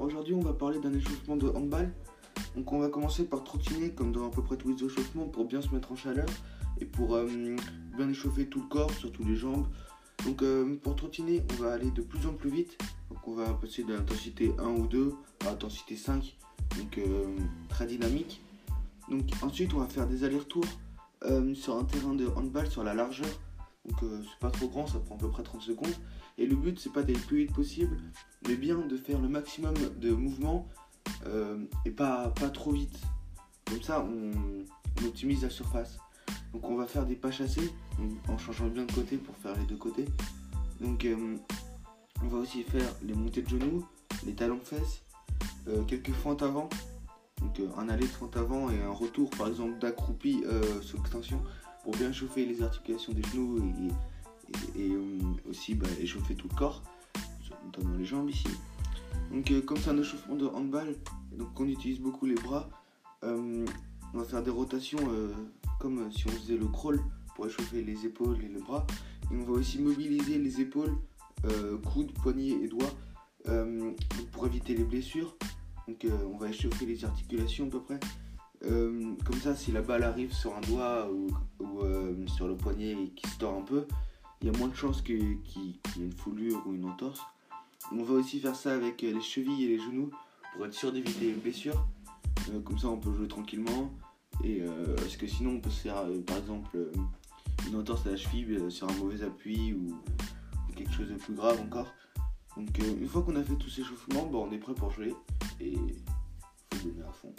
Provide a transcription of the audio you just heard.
aujourd'hui on va parler d'un échauffement de handball. Donc on va commencer par trottiner comme dans à peu près tous les échauffements pour bien se mettre en chaleur et pour euh, bien échauffer tout le corps, surtout les jambes. Donc euh, pour trottiner on va aller de plus en plus vite. Donc on va passer de l'intensité 1 ou 2 à l'intensité 5. Donc euh, très dynamique. Donc ensuite on va faire des allers-retours sur un terrain de handball sur la largeur. Donc c'est pas trop grand, ça prend à peu près 30 secondes. Et le but, c'est pas d'aller le plus vite possible, mais bien de faire le maximum de mouvements euh, et pas, pas trop vite. Comme ça, on, optimise la surface. Donc on va faire des pas chassés en changeant bien de côté pour faire les deux côtés. Donc euh, on va aussi faire les montées de genoux, les talons fesses, euh, quelques fentes avant. Donc un aller de fente avant et un retour par exemple d'accroupi sous extension pour bien chauffer les articulations des genoux et, euh, aussi bah, échauffer tout le corps, notamment les jambes ici. Donc euh, comme c'est un échauffement de handball, donc on utilise beaucoup les bras, euh, on va faire des rotations comme si on faisait le crawl pour échauffer les épaules et le bras. Et on va aussi mobiliser les épaules, coudes, poignets et doigts pour éviter les blessures. Donc on va échauffer les articulations à peu près. comme ça, si la balle arrive sur un doigt ou, sur le poignet et qui se tord un peu, il y a moins de chances qu'il y ait une foulure ou une entorse. On va aussi faire ça avec les chevilles et les genoux pour être sûr d'éviter les blessures. Euh, comme ça, on peut jouer tranquillement. Et euh, parce que sinon, on peut se faire, euh, par exemple, une entorse à la cheville sur un mauvais appui ou, quelque chose de plus grave encore. Donc, une fois qu'on a fait tous ces échauffements, on est prêt pour jouer et faut donner à fond.